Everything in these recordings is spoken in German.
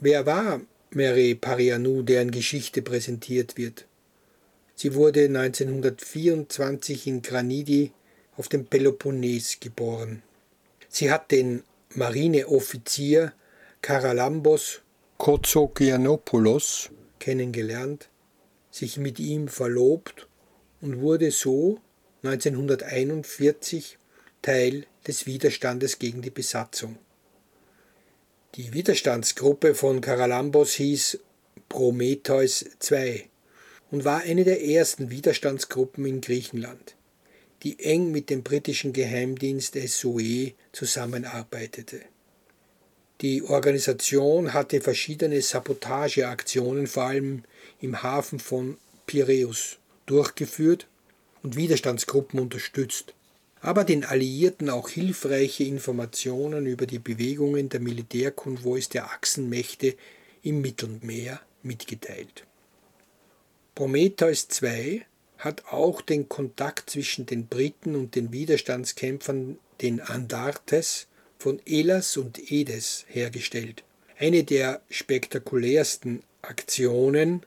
wer war Mary Parianou, deren Geschichte präsentiert wird? Sie wurde 1924 in Granidi auf dem Peloponnes geboren. Sie hat den Marineoffizier Karalambos Kozogianopoulos kennengelernt, sich mit ihm verlobt und wurde so 1941 Teil des Widerstandes gegen die Besatzung. Die Widerstandsgruppe von Karalambos hieß Prometheus II und war eine der ersten Widerstandsgruppen in Griechenland, die eng mit dem britischen Geheimdienst SOE zusammenarbeitete. Die Organisation hatte verschiedene Sabotageaktionen vor allem im Hafen von Piräus durchgeführt und Widerstandsgruppen unterstützt, aber den Alliierten auch hilfreiche Informationen über die Bewegungen der Militärkonvois der Achsenmächte im Mittelmeer mitgeteilt. Prometheus II hat auch den Kontakt zwischen den Briten und den Widerstandskämpfern, den Andartes, von Elas und Edes hergestellt. Eine der spektakulärsten Aktionen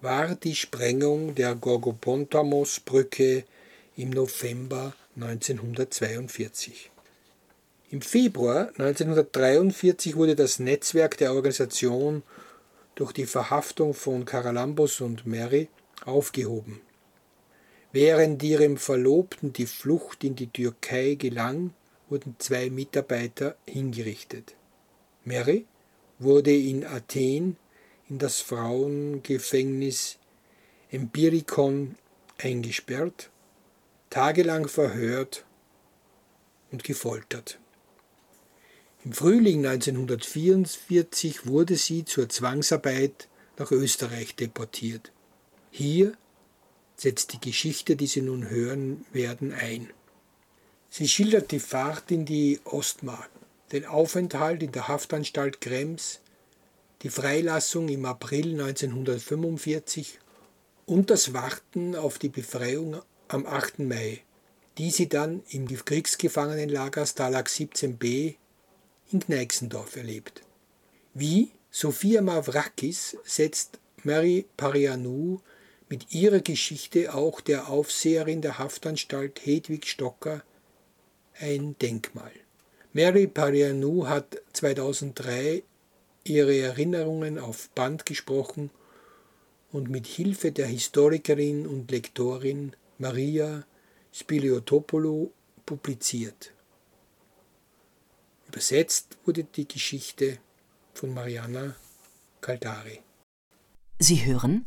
war die Sprengung der Gorgopontamos-Brücke im November 1942. Im Februar 1943 wurde das Netzwerk der Organisation durch die Verhaftung von Karalambos und Mary aufgehoben. Während ihrem Verlobten die Flucht in die Türkei gelang, wurden zwei Mitarbeiter hingerichtet. Mary wurde in Athen in das Frauengefängnis Empirikon eingesperrt, tagelang verhört und gefoltert. Im Frühling 1944 wurde sie zur Zwangsarbeit nach Österreich deportiert. Hier setzt die Geschichte, die Sie nun hören werden, ein. Sie schildert die Fahrt in die Ostmark, den Aufenthalt in der Haftanstalt Krems, die Freilassung im April 1945 und das Warten auf die Befreiung am 8. Mai, die sie dann im Kriegsgefangenenlager Stalag 17b in Gneixendorf erlebt. Wie Sophia Mavrakis setzt Mary Parianou mit ihrer Geschichte auch der Aufseherin der Haftanstalt Hedwig Stocker ein Denkmal. Mary Parianou hat 2003 ihre Erinnerungen auf Band gesprochen und mit Hilfe der Historikerin und Lektorin Maria Spiliotopoulou publiziert. Übersetzt wurde die Geschichte von Mariana Caldari. Sie hören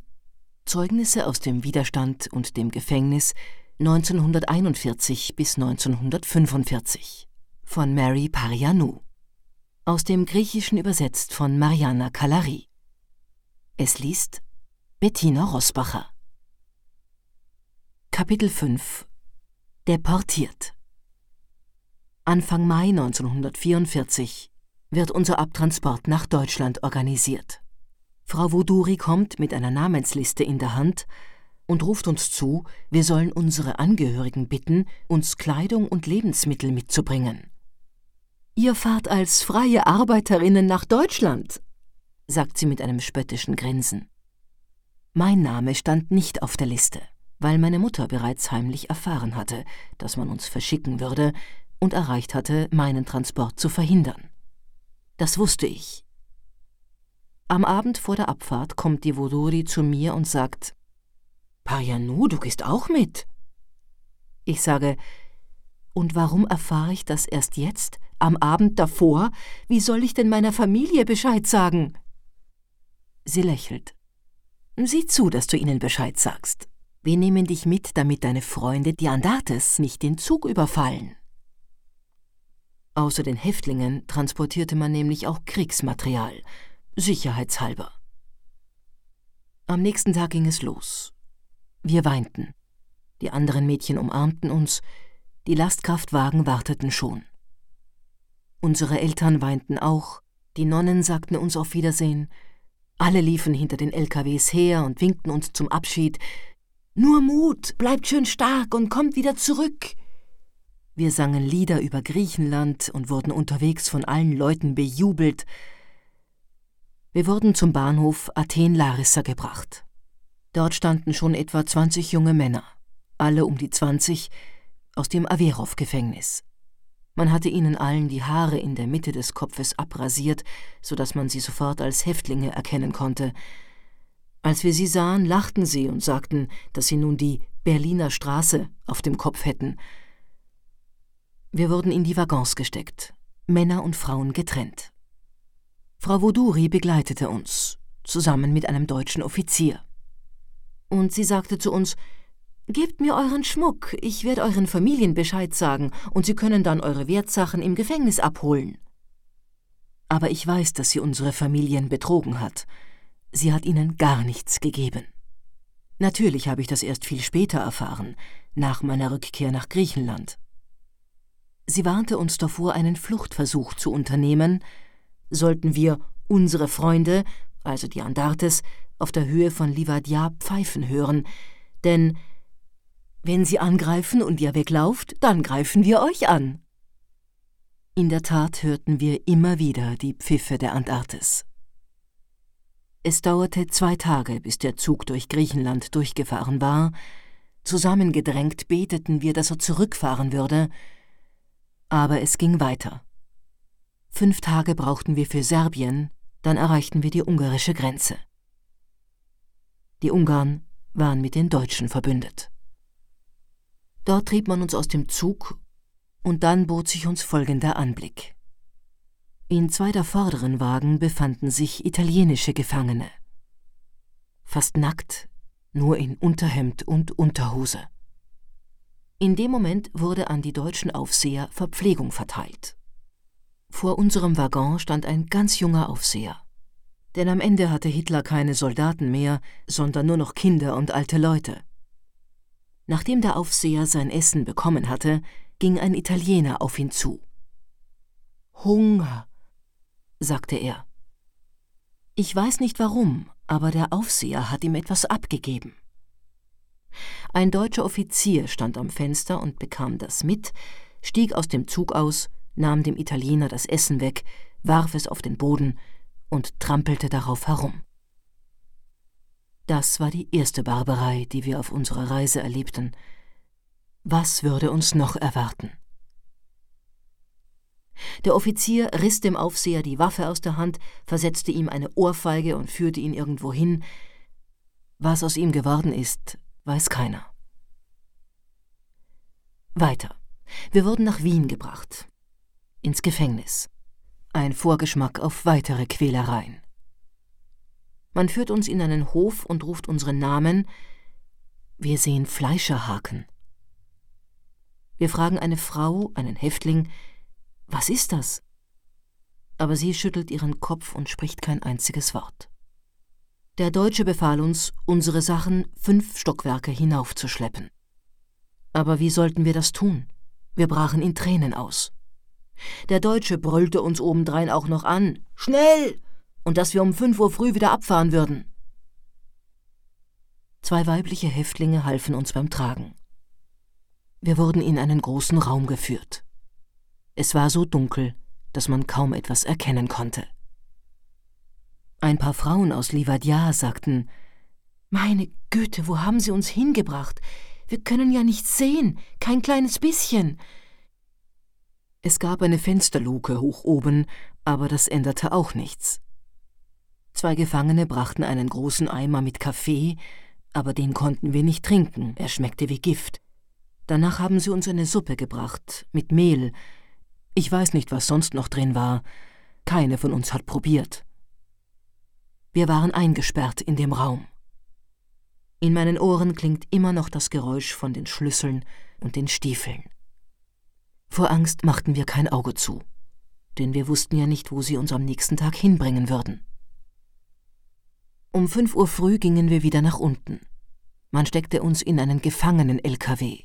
Zeugnisse aus dem Widerstand und dem Gefängnis 1941 bis 1945 von Mary Parianou. Aus dem Griechischen übersetzt von Mariana Kalari. Es liest Bettina Rosbacher. Kapitel 5 Deportiert Anfang Mai 1944 wird unser Abtransport nach Deutschland organisiert. Frau Woduri kommt mit einer Namensliste in der Hand und ruft uns zu, wir sollen unsere Angehörigen bitten, uns Kleidung und Lebensmittel mitzubringen. Ihr fahrt als freie Arbeiterinnen nach Deutschland, sagt sie mit einem spöttischen Grinsen. Mein Name stand nicht auf der Liste, weil meine Mutter bereits heimlich erfahren hatte, dass man uns verschicken würde, und erreicht hatte, meinen Transport zu verhindern. Das wusste ich. Am Abend vor der Abfahrt kommt die Woduri zu mir und sagt: Parianu, du gehst auch mit. Ich sage: Und warum erfahre ich das erst jetzt, am Abend davor? Wie soll ich denn meiner Familie Bescheid sagen? Sie lächelt. Sieh zu, dass du ihnen Bescheid sagst. Wir nehmen dich mit, damit deine Freunde, die Andates, nicht den Zug überfallen. Außer den Häftlingen transportierte man nämlich auch Kriegsmaterial, sicherheitshalber. Am nächsten Tag ging es los. Wir weinten. Die anderen Mädchen umarmten uns, die Lastkraftwagen warteten schon. Unsere Eltern weinten auch, die Nonnen sagten uns auf Wiedersehen, alle liefen hinter den LKWs her und winkten uns zum Abschied. Nur Mut, bleibt schön stark und kommt wieder zurück. Wir sangen Lieder über Griechenland und wurden unterwegs von allen Leuten bejubelt. Wir wurden zum Bahnhof Athen-Larissa gebracht. Dort standen schon etwa 20 junge Männer, alle um die 20, aus dem Averov-Gefängnis. Man hatte ihnen allen die Haare in der Mitte des Kopfes abrasiert, so dass man sie sofort als Häftlinge erkennen konnte. Als wir sie sahen, lachten sie und sagten, dass sie nun die Berliner Straße auf dem Kopf hätten. Wir wurden in die Waggons gesteckt, Männer und Frauen getrennt. Frau Voduri begleitete uns, zusammen mit einem deutschen Offizier. Und sie sagte zu uns, Gebt mir euren Schmuck, ich werde euren Familien Bescheid sagen, und sie können dann eure Wertsachen im Gefängnis abholen. Aber ich weiß, dass sie unsere Familien betrogen hat. Sie hat ihnen gar nichts gegeben. Natürlich habe ich das erst viel später erfahren, nach meiner Rückkehr nach Griechenland. Sie warnte uns davor, einen Fluchtversuch zu unternehmen, sollten wir unsere Freunde, also die Andartes, auf der Höhe von Livadia pfeifen hören, denn wenn sie angreifen und ihr weglauft, dann greifen wir euch an. In der Tat hörten wir immer wieder die Pfiffe der Antarktis. Es dauerte zwei Tage, bis der Zug durch Griechenland durchgefahren war. Zusammengedrängt beteten wir, dass er zurückfahren würde. Aber es ging weiter. Fünf Tage brauchten wir für Serbien, dann erreichten wir die ungarische Grenze. Die Ungarn waren mit den Deutschen verbündet. Dort trieb man uns aus dem Zug, und dann bot sich uns folgender Anblick. In zwei der vorderen Wagen befanden sich italienische Gefangene. Fast nackt, nur in Unterhemd und Unterhose. In dem Moment wurde an die deutschen Aufseher Verpflegung verteilt. Vor unserem Waggon stand ein ganz junger Aufseher. Denn am Ende hatte Hitler keine Soldaten mehr, sondern nur noch Kinder und alte Leute. Nachdem der Aufseher sein Essen bekommen hatte, ging ein Italiener auf ihn zu. Hunger, sagte er. Ich weiß nicht warum, aber der Aufseher hat ihm etwas abgegeben. Ein deutscher Offizier stand am Fenster und bekam das mit, stieg aus dem Zug aus, nahm dem Italiener das Essen weg, warf es auf den Boden und trampelte darauf herum. Das war die erste Barbarei, die wir auf unserer Reise erlebten. Was würde uns noch erwarten? Der Offizier riss dem Aufseher die Waffe aus der Hand, versetzte ihm eine Ohrfeige und führte ihn irgendwo hin. Was aus ihm geworden ist, weiß keiner. Weiter. Wir wurden nach Wien gebracht. Ins Gefängnis. Ein Vorgeschmack auf weitere Quälereien. Man führt uns in einen Hof und ruft unseren Namen. Wir sehen Fleischerhaken. Wir fragen eine Frau, einen Häftling, was ist das? Aber sie schüttelt ihren Kopf und spricht kein einziges Wort. Der Deutsche befahl uns, unsere Sachen fünf Stockwerke hinaufzuschleppen. Aber wie sollten wir das tun? Wir brachen in Tränen aus. Der Deutsche brüllte uns obendrein auch noch an. Schnell! und dass wir um fünf Uhr früh wieder abfahren würden. Zwei weibliche Häftlinge halfen uns beim Tragen. Wir wurden in einen großen Raum geführt. Es war so dunkel, dass man kaum etwas erkennen konnte. Ein paar Frauen aus Livadia sagten, Meine Güte, wo haben Sie uns hingebracht? Wir können ja nichts sehen, kein kleines bisschen. Es gab eine Fensterluke hoch oben, aber das änderte auch nichts. Zwei Gefangene brachten einen großen Eimer mit Kaffee, aber den konnten wir nicht trinken, er schmeckte wie Gift. Danach haben sie uns eine Suppe gebracht, mit Mehl. Ich weiß nicht, was sonst noch drin war. Keine von uns hat probiert. Wir waren eingesperrt in dem Raum. In meinen Ohren klingt immer noch das Geräusch von den Schlüsseln und den Stiefeln. Vor Angst machten wir kein Auge zu, denn wir wussten ja nicht, wo sie uns am nächsten Tag hinbringen würden. Um fünf Uhr früh gingen wir wieder nach unten. Man steckte uns in einen Gefangenen-LKW.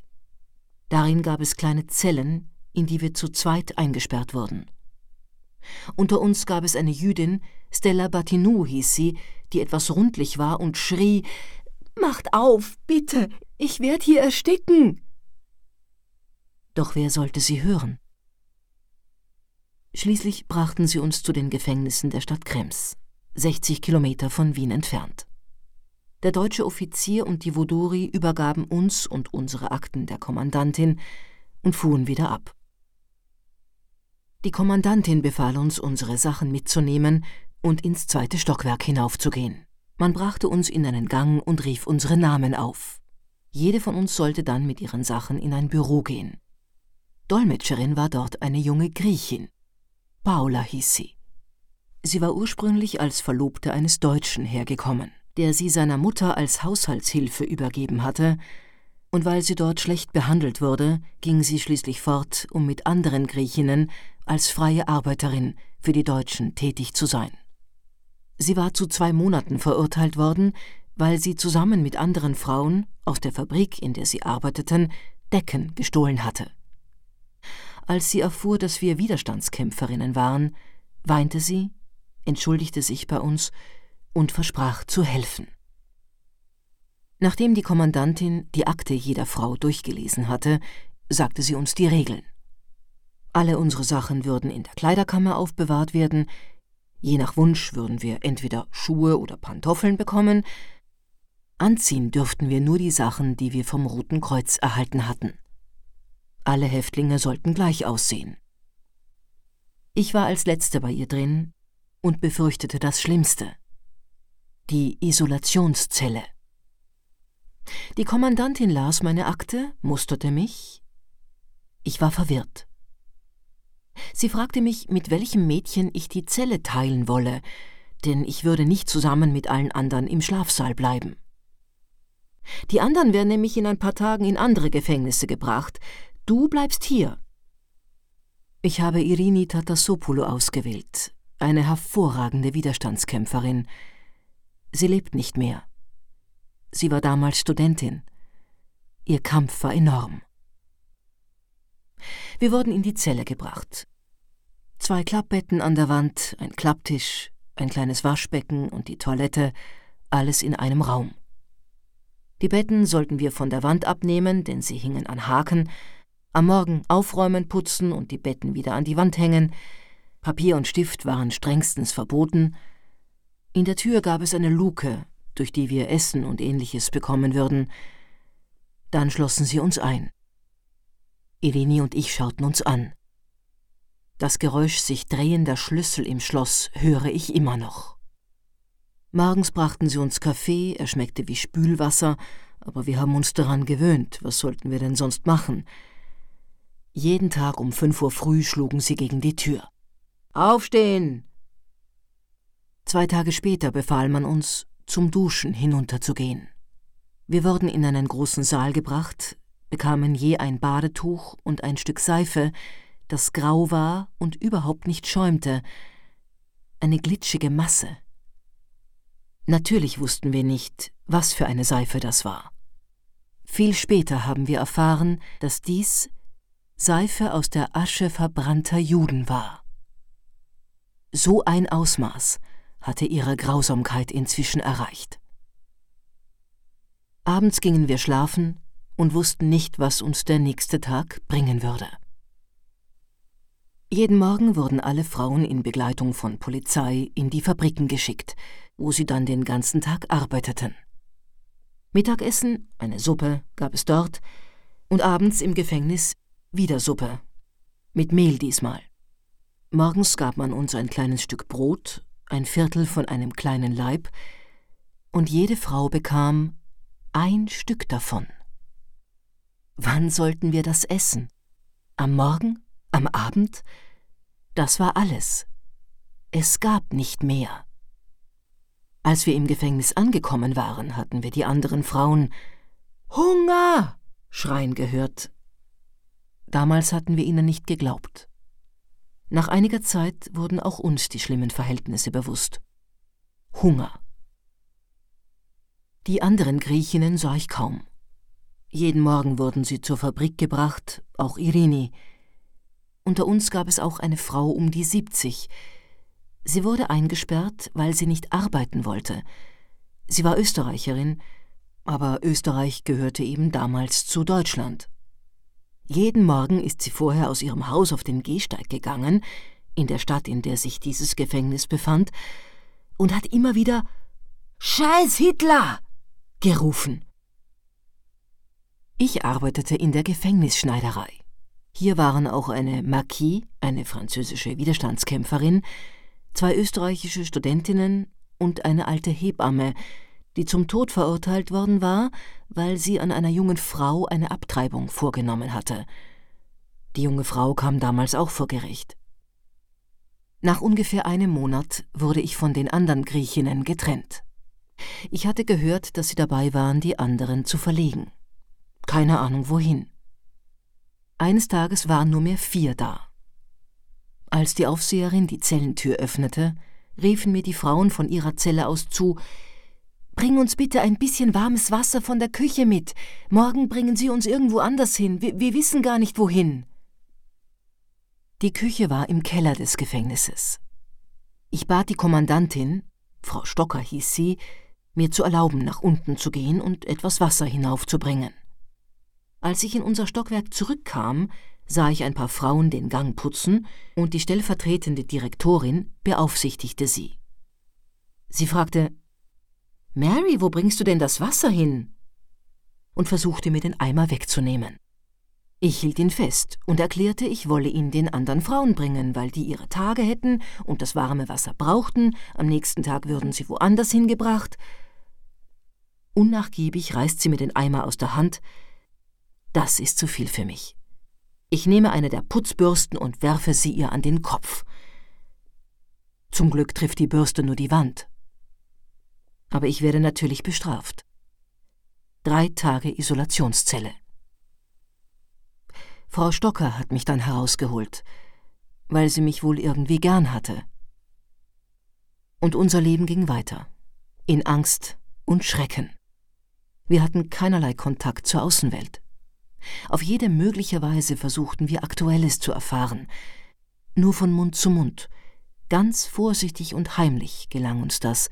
Darin gab es kleine Zellen, in die wir zu zweit eingesperrt wurden. Unter uns gab es eine Jüdin, Stella Batinou hieß sie, die etwas rundlich war und schrie Macht auf, bitte, ich werde hier ersticken. Doch wer sollte sie hören? Schließlich brachten sie uns zu den Gefängnissen der Stadt Krems. 60 Kilometer von Wien entfernt. Der deutsche Offizier und die Voduri übergaben uns und unsere Akten der Kommandantin und fuhren wieder ab. Die Kommandantin befahl uns, unsere Sachen mitzunehmen und ins zweite Stockwerk hinaufzugehen. Man brachte uns in einen Gang und rief unsere Namen auf. Jede von uns sollte dann mit ihren Sachen in ein Büro gehen. Dolmetscherin war dort eine junge Griechin. Paula hieß sie. Sie war ursprünglich als Verlobte eines Deutschen hergekommen, der sie seiner Mutter als Haushaltshilfe übergeben hatte, und weil sie dort schlecht behandelt wurde, ging sie schließlich fort, um mit anderen Griechinnen als freie Arbeiterin für die Deutschen tätig zu sein. Sie war zu zwei Monaten verurteilt worden, weil sie zusammen mit anderen Frauen aus der Fabrik, in der sie arbeiteten, Decken gestohlen hatte. Als sie erfuhr, dass wir Widerstandskämpferinnen waren, weinte sie, entschuldigte sich bei uns und versprach zu helfen. Nachdem die Kommandantin die Akte jeder Frau durchgelesen hatte, sagte sie uns die Regeln. Alle unsere Sachen würden in der Kleiderkammer aufbewahrt werden, Je nach Wunsch würden wir entweder Schuhe oder Pantoffeln bekommen. Anziehen dürften wir nur die Sachen, die wir vom Roten Kreuz erhalten hatten. Alle Häftlinge sollten gleich aussehen. Ich war als Letzte bei ihr drin und befürchtete das Schlimmste. Die Isolationszelle. Die Kommandantin las meine Akte, musterte mich. Ich war verwirrt. Sie fragte mich, mit welchem Mädchen ich die Zelle teilen wolle, denn ich würde nicht zusammen mit allen anderen im Schlafsaal bleiben. Die anderen werden nämlich in ein paar Tagen in andere Gefängnisse gebracht. Du bleibst hier. Ich habe Irini Tatasopoulou ausgewählt, eine hervorragende Widerstandskämpferin. Sie lebt nicht mehr. Sie war damals Studentin. Ihr Kampf war enorm. Wir wurden in die Zelle gebracht. Zwei Klappbetten an der Wand, ein Klapptisch, ein kleines Waschbecken und die Toilette, alles in einem Raum. Die Betten sollten wir von der Wand abnehmen, denn sie hingen an Haken, am Morgen aufräumen, putzen und die Betten wieder an die Wand hängen. Papier und Stift waren strengstens verboten. In der Tür gab es eine Luke, durch die wir Essen und ähnliches bekommen würden. Dann schlossen sie uns ein. Eleni und ich schauten uns an. Das Geräusch sich drehender Schlüssel im Schloss höre ich immer noch. Morgens brachten sie uns Kaffee, er schmeckte wie Spülwasser, aber wir haben uns daran gewöhnt, was sollten wir denn sonst machen? Jeden Tag um fünf Uhr früh schlugen sie gegen die Tür. Aufstehen! Zwei Tage später befahl man uns, zum Duschen hinunterzugehen. Wir wurden in einen großen Saal gebracht, bekamen je ein Badetuch und ein Stück Seife, das grau war und überhaupt nicht schäumte, eine glitschige Masse. Natürlich wussten wir nicht, was für eine Seife das war. Viel später haben wir erfahren, dass dies Seife aus der Asche verbrannter Juden war. So ein Ausmaß hatte ihre Grausamkeit inzwischen erreicht. Abends gingen wir schlafen und wussten nicht, was uns der nächste Tag bringen würde. Jeden Morgen wurden alle Frauen in Begleitung von Polizei in die Fabriken geschickt, wo sie dann den ganzen Tag arbeiteten. Mittagessen, eine Suppe, gab es dort, und abends im Gefängnis wieder Suppe, mit Mehl diesmal. Morgens gab man uns ein kleines Stück Brot, ein Viertel von einem kleinen Leib, und jede Frau bekam ein Stück davon. Wann sollten wir das essen? Am Morgen? Am Abend? Das war alles. Es gab nicht mehr. Als wir im Gefängnis angekommen waren, hatten wir die anderen Frauen Hunger schreien gehört. Damals hatten wir ihnen nicht geglaubt. Nach einiger Zeit wurden auch uns die schlimmen Verhältnisse bewusst. Hunger. Die anderen Griechinnen sah ich kaum. Jeden Morgen wurden sie zur Fabrik gebracht, auch Irini. Unter uns gab es auch eine Frau um die 70. Sie wurde eingesperrt, weil sie nicht arbeiten wollte. Sie war Österreicherin, aber Österreich gehörte eben damals zu Deutschland. Jeden Morgen ist sie vorher aus ihrem Haus auf den Gehsteig gegangen, in der Stadt, in der sich dieses Gefängnis befand, und hat immer wieder Scheiß Hitler gerufen. Ich arbeitete in der Gefängnisschneiderei. Hier waren auch eine Marquis, eine französische Widerstandskämpferin, zwei österreichische Studentinnen und eine alte Hebamme, die zum Tod verurteilt worden war, weil sie an einer jungen Frau eine Abtreibung vorgenommen hatte. Die junge Frau kam damals auch vor Gericht. Nach ungefähr einem Monat wurde ich von den anderen Griechinnen getrennt. Ich hatte gehört, dass sie dabei waren, die anderen zu verlegen. Keine Ahnung wohin. Eines Tages waren nur mehr vier da. Als die Aufseherin die Zellentür öffnete, riefen mir die Frauen von ihrer Zelle aus zu Bring uns bitte ein bisschen warmes Wasser von der Küche mit. Morgen bringen Sie uns irgendwo anders hin. Wir, wir wissen gar nicht wohin. Die Küche war im Keller des Gefängnisses. Ich bat die Kommandantin, Frau Stocker hieß sie, mir zu erlauben, nach unten zu gehen und etwas Wasser hinaufzubringen. Als ich in unser Stockwerk zurückkam, sah ich ein paar Frauen den Gang putzen und die stellvertretende Direktorin beaufsichtigte sie. Sie fragte Mary, wo bringst du denn das Wasser hin? und versuchte mir den Eimer wegzunehmen. Ich hielt ihn fest und erklärte, ich wolle ihn den anderen Frauen bringen, weil die ihre Tage hätten und das warme Wasser brauchten, am nächsten Tag würden sie woanders hingebracht. Unnachgiebig reißt sie mir den Eimer aus der Hand. Das ist zu viel für mich. Ich nehme eine der Putzbürsten und werfe sie ihr an den Kopf. Zum Glück trifft die Bürste nur die Wand. Aber ich werde natürlich bestraft. Drei Tage Isolationszelle. Frau Stocker hat mich dann herausgeholt, weil sie mich wohl irgendwie gern hatte. Und unser Leben ging weiter, in Angst und Schrecken. Wir hatten keinerlei Kontakt zur Außenwelt. Auf jede mögliche Weise versuchten wir Aktuelles zu erfahren, nur von Mund zu Mund, ganz vorsichtig und heimlich gelang uns das,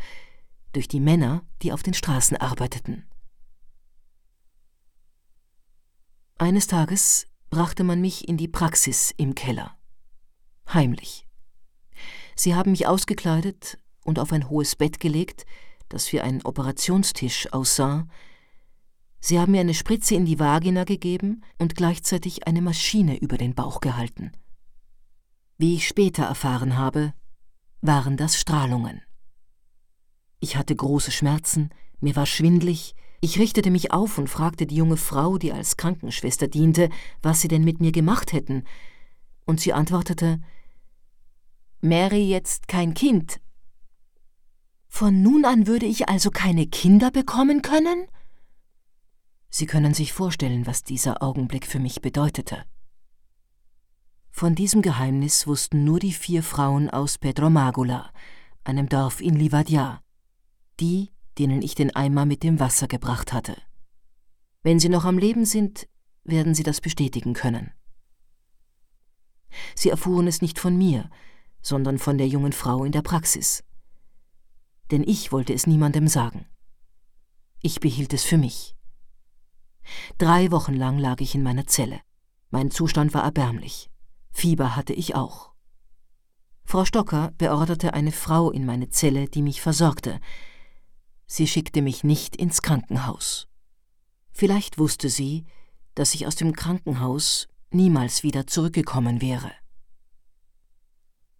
durch die Männer, die auf den Straßen arbeiteten. Eines Tages brachte man mich in die Praxis im Keller. Heimlich. Sie haben mich ausgekleidet und auf ein hohes Bett gelegt, das wie ein Operationstisch aussah. Sie haben mir eine Spritze in die Vagina gegeben und gleichzeitig eine Maschine über den Bauch gehalten. Wie ich später erfahren habe, waren das Strahlungen. Ich hatte große Schmerzen, mir war schwindlig, ich richtete mich auf und fragte die junge Frau, die als Krankenschwester diente, was sie denn mit mir gemacht hätten, und sie antwortete Mary jetzt kein Kind. Von nun an würde ich also keine Kinder bekommen können? Sie können sich vorstellen, was dieser Augenblick für mich bedeutete. Von diesem Geheimnis wussten nur die vier Frauen aus Pedro Magula, einem Dorf in Livadia, die, denen ich den Eimer mit dem Wasser gebracht hatte. Wenn sie noch am Leben sind, werden sie das bestätigen können. Sie erfuhren es nicht von mir, sondern von der jungen Frau in der Praxis. Denn ich wollte es niemandem sagen. Ich behielt es für mich. Drei Wochen lang lag ich in meiner Zelle. Mein Zustand war erbärmlich. Fieber hatte ich auch. Frau Stocker beorderte eine Frau in meine Zelle, die mich versorgte, Sie schickte mich nicht ins Krankenhaus. Vielleicht wusste sie, dass ich aus dem Krankenhaus niemals wieder zurückgekommen wäre.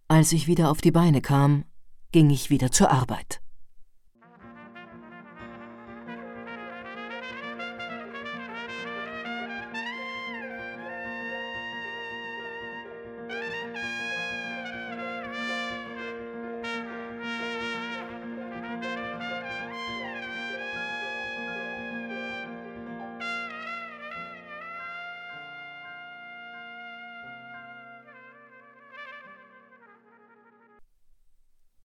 Als ich wieder auf die Beine kam, ging ich wieder zur Arbeit.